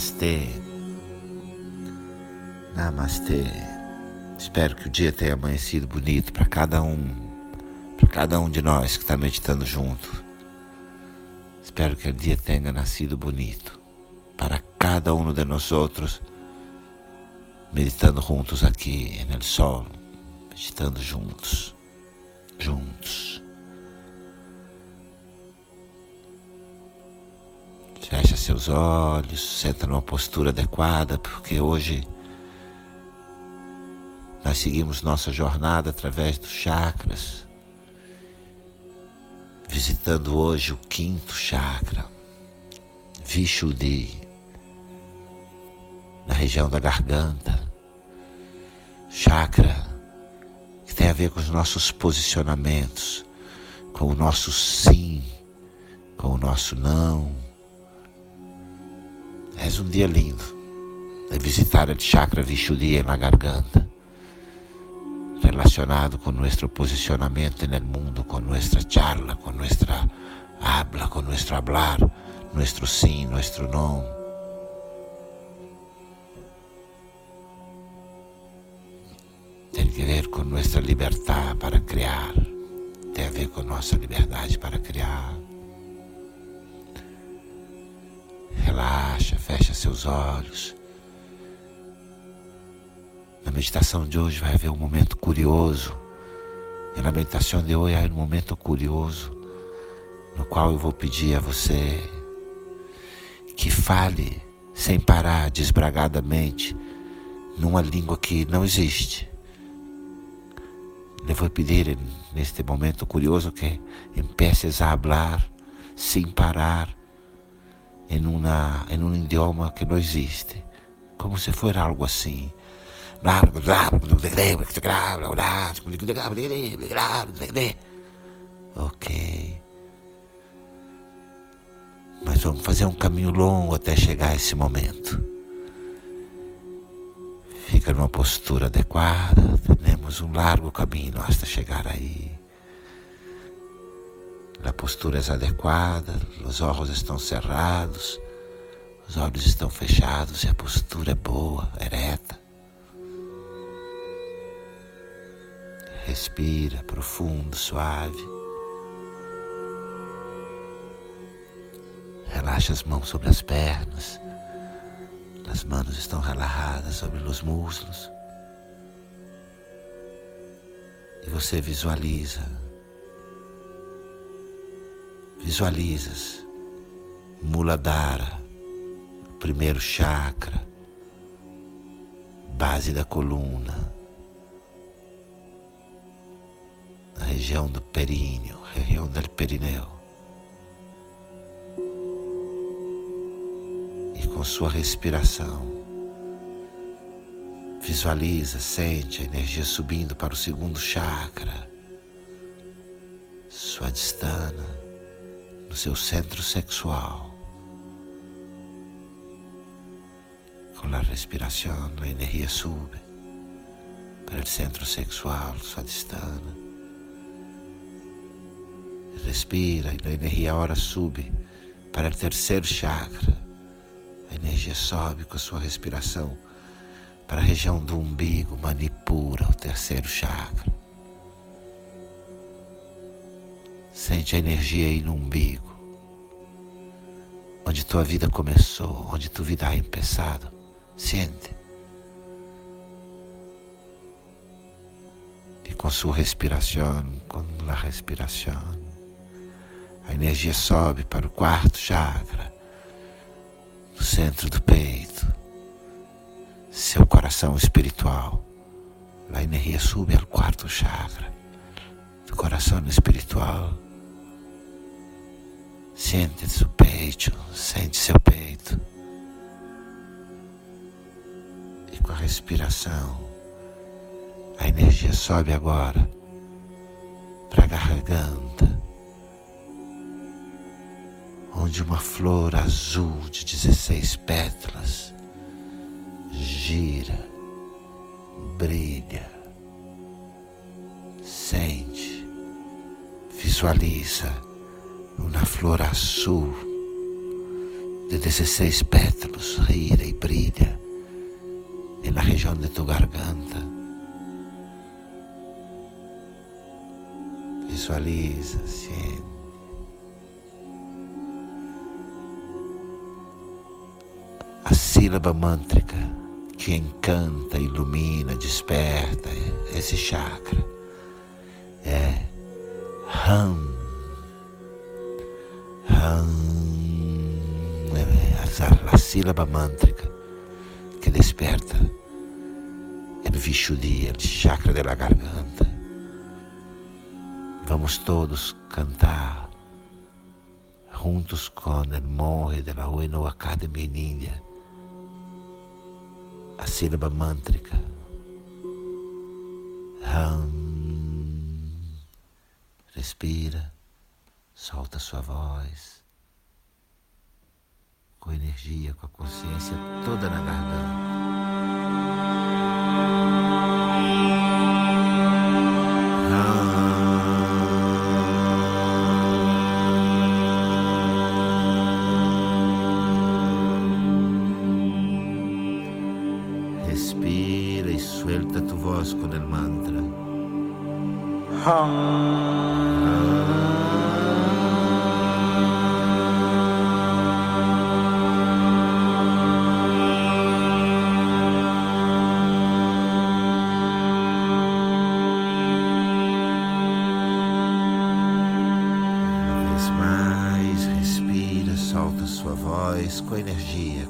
namastê, namastê. Espero que o dia tenha amanhecido bonito para cada um, para cada um de nós que está meditando junto. Espero que o dia tenha nascido bonito para cada um de nós outros, meditando juntos aqui no sol, meditando juntos, juntos. Seus olhos, senta numa postura adequada, porque hoje nós seguimos nossa jornada através dos chakras, visitando hoje o quinto chakra, Vishuddhi, na região da garganta, chakra que tem a ver com os nossos posicionamentos, com o nosso sim, com o nosso não És um dia lindo de visitar o chakra Vishuddhi na garganta, relacionado com nosso posicionamento no mundo, com nossa charla, com nossa habla, com nosso hablar, nosso sim, nosso não. Tem que ver com nossa liberdade para criar, tem a ver com nossa liberdade para criar. Relaxa, fecha seus olhos. Na meditação de hoje vai haver um momento curioso. E na meditação de hoje há um momento curioso no qual eu vou pedir a você que fale sem parar, desbragadamente, numa língua que não existe. Eu vou pedir neste momento curioso que empeces a falar sem parar em, em um idioma que não existe, como se fosse algo assim. Ok. Mas vamos fazer um caminho longo até chegar a esse momento. Fica numa postura adequada, temos um largo caminho hasta chegar aí. A postura é adequada, os olhos estão cerrados, os olhos estão fechados e a postura é boa, ereta. Respira profundo, suave. Relaxa as mãos sobre as pernas. As mãos estão relaxadas sobre os muslos. E você visualiza Visualizas Muladhara, primeiro chakra, base da coluna, na região do períneo, região do perineu. E com sua respiração, visualiza, sente a energia subindo para o segundo chakra, sua distana no seu centro sexual. Com a respiração, a energia sube para o centro sexual, sua distância. Respira e a energia agora sube para o terceiro chakra. A energia sobe com a sua respiração para a região do umbigo, Manipura, o terceiro chakra. Sente a energia aí no umbigo, onde tua vida começou, onde tua vida ha. Sente. E com sua respiração, com a respiração, a energia sobe para o quarto chakra, no centro do peito, seu coração espiritual. A energia sube ao quarto chakra, do coração espiritual Sente seu peito, sente seu peito. E com a respiração, a energia sobe agora para a garganta, onde uma flor azul de 16 pétalas gira, brilha, sente, visualiza uma flor azul de 16 pétalos gira y brilla en la región de tu garganta. Visualiza, siente. A sílaba mântrica que encanta, ilumina, desperta esse chakra é Ham. A sílaba mântrica que desperta el Vishuddhi, el chakra da garganta. Vamos todos cantar juntos com o monge da Ueno Academy em Índia a sílaba mântrica. Hum. Respira, solta sua voz com energia, com a consciência toda na garganta. Respira e suelta tu voz com o mantra. Hum.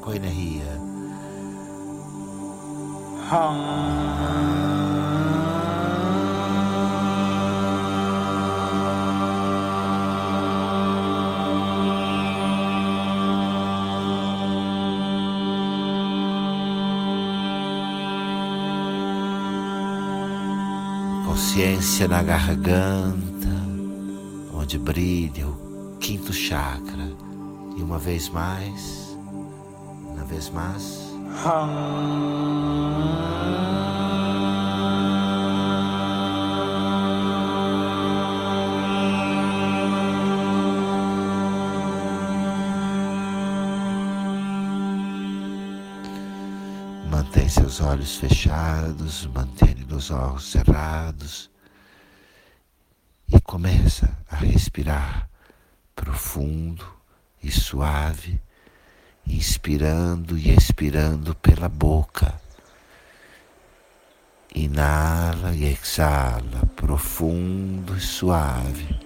Com energia. Consciência na garganta, onde brilha o quinto chakra. E uma vez mais, vez mais. Mantém seus olhos fechados, mantém os olhos cerrados e começa a respirar profundo e suave inspirando e expirando pela boca. Inala e exala, profundo e suave.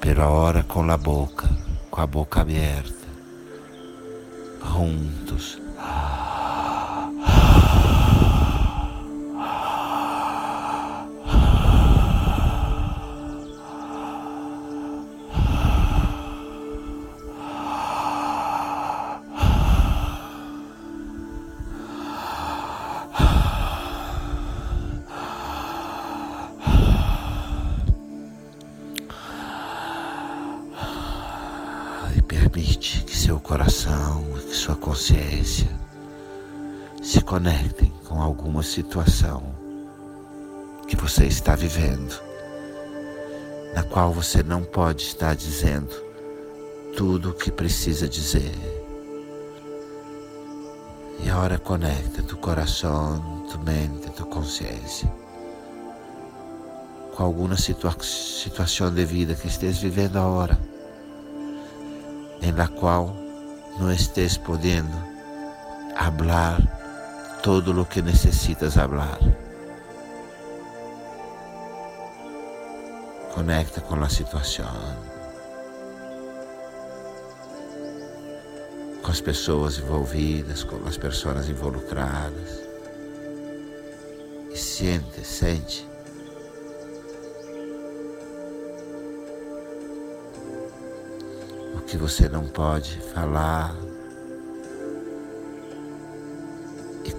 Pero ora com a boca, com a boca aberta. Juntos. Situação que você está vivendo, na qual você não pode estar dizendo tudo o que precisa dizer. E agora conecta tu coração, tu mente, tu consciência com alguma situa situação de vida que estés vivendo agora em la qual não estés podendo hablar todo lo que necessitas hablar. Conecta com a situação, com as pessoas envolvidas, com as pessoas involucradas. E sente, sente que você não pode falar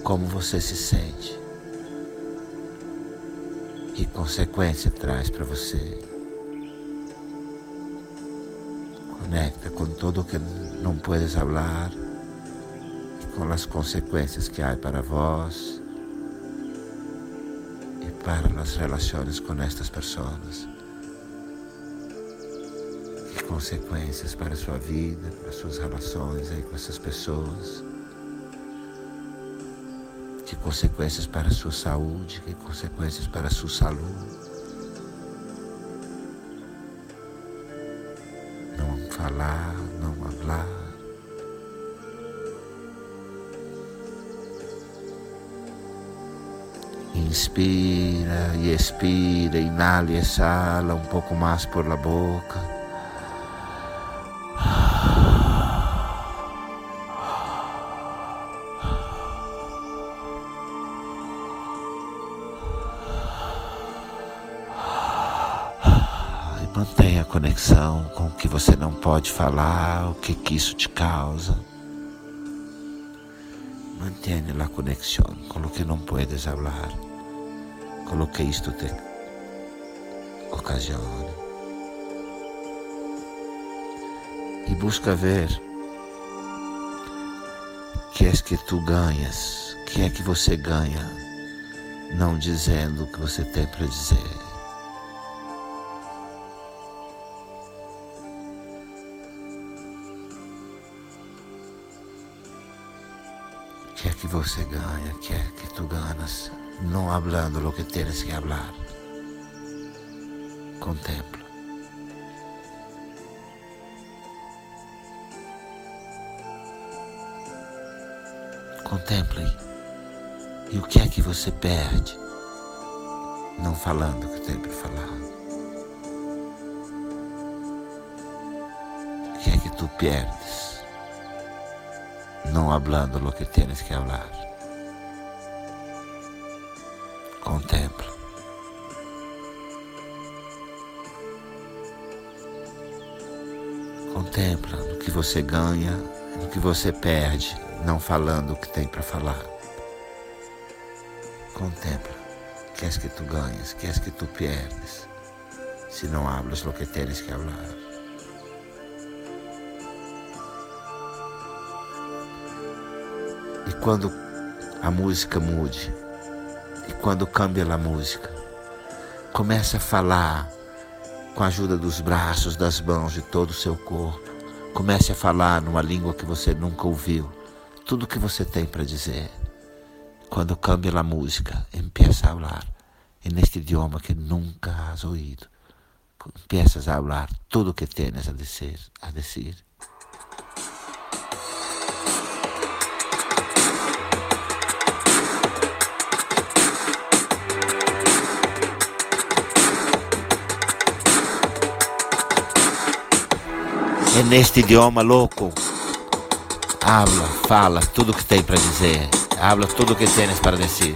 como você se sente. Que consequência traz para você? Conecta com tudo que não puedes falar e com as consequências que há para vós e para as relações com estas pessoas consequências para a sua vida, para as suas relações aí com essas pessoas. Consequências para a sua saúde, que consequências para a sua saúde. Não falar, não falar. Inspira e expira, inala e exhala um pouco mais por la boca. Conexão com o que você não pode falar, o que, que isso te causa. Mantiene la conexión con lo que no puedes hablar. con lo que esto te ocasiona. E busca ver que é que tu ganhas, que é que você ganha, não dizendo o que você tem para dizer. Você ganha, que é que tu ganas no hablando lo que tienes que hablar. Contempla. Contemple. E o que é que você perde não falando o que tem para falar? O que é que tu perdes não falando o que tienes que falar? Contempla. Contempla no que você ganha, no que você perde, não falando o que tem para falar. Contempla. Que es que tu ganhas, que es que tu pierdes, se não hablas lo que tienes que hablar. Quando a música mude, e quando cambia a música, comece a falar com a ajuda dos braços, das mãos, de todo o seu corpo. Comece a falar numa língua que você nunca ouviu. Tudo que você tem para dizer. Quando cambia a música, empieza a falar neste idioma que nunca has ouído. Empiezas a falar tudo o que tens a dizer, a dizer. É neste idioma louco. Habla, fala tudo que tem para dizer. Habla tudo que tens para dizer.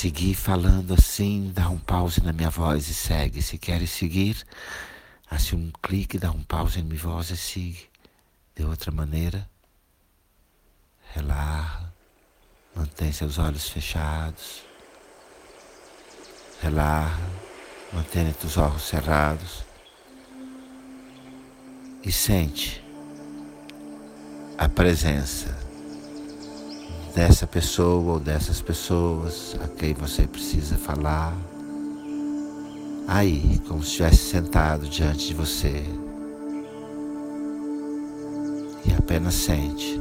Seguir falando assim, dá um pause na minha voz e segue. Se quer seguir, assim um clique, dá um pause na minha voz e siga. De outra maneira, relaxa, mantém seus olhos fechados. Relaxa, mantenha os olhos cerrados. E sente a presença dessa pessoa ou dessas pessoas a quem você precisa falar. Aí, como se estivesse sentado diante de você. E apenas sente.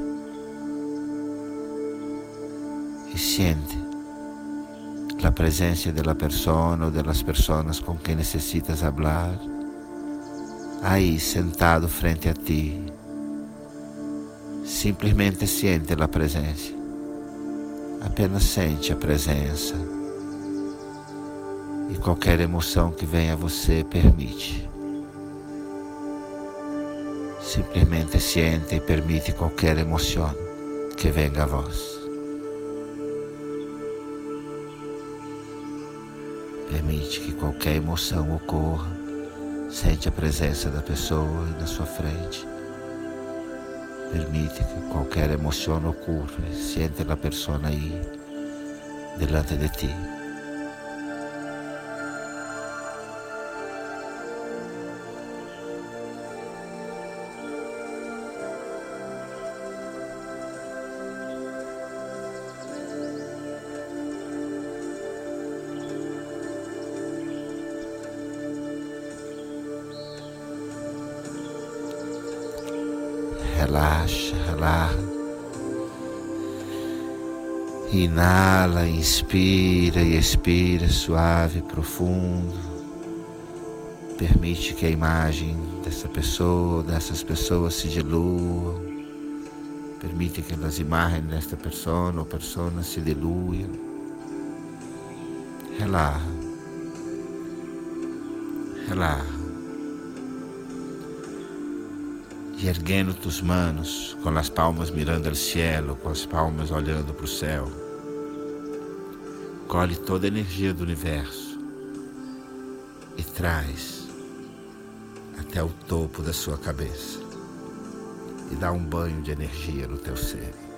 E sente a presença da pessoa ou das pessoas com quem necessitas falar. Aí, sentado frente a ti, Simplesmente sente a presença. Apenas sente a presença. E qualquer emoção que venha a você, permite. Simplesmente sente e permite qualquer emoção que venha a vós. Permite que qualquer emoção ocorra. Sente a presença da pessoa na sua frente. Permite que qualquer emoção ocorra. Sente a pessoa aí, delante de ti. Relaxa, relaxa. Inala, inspira e expira suave, profundo. Permite que a imagem dessa pessoa, dessas pessoas se diluam. Permite que as imagens desta pessoa ou persona se diluam. Relaxa. Relaxa. E erguendo tus manos, com as palmas mirando ao cielo, com as palmas olhando para o céu. Colhe toda a energia do universo e traz até o topo da sua cabeça e dá um banho de energia no teu ser.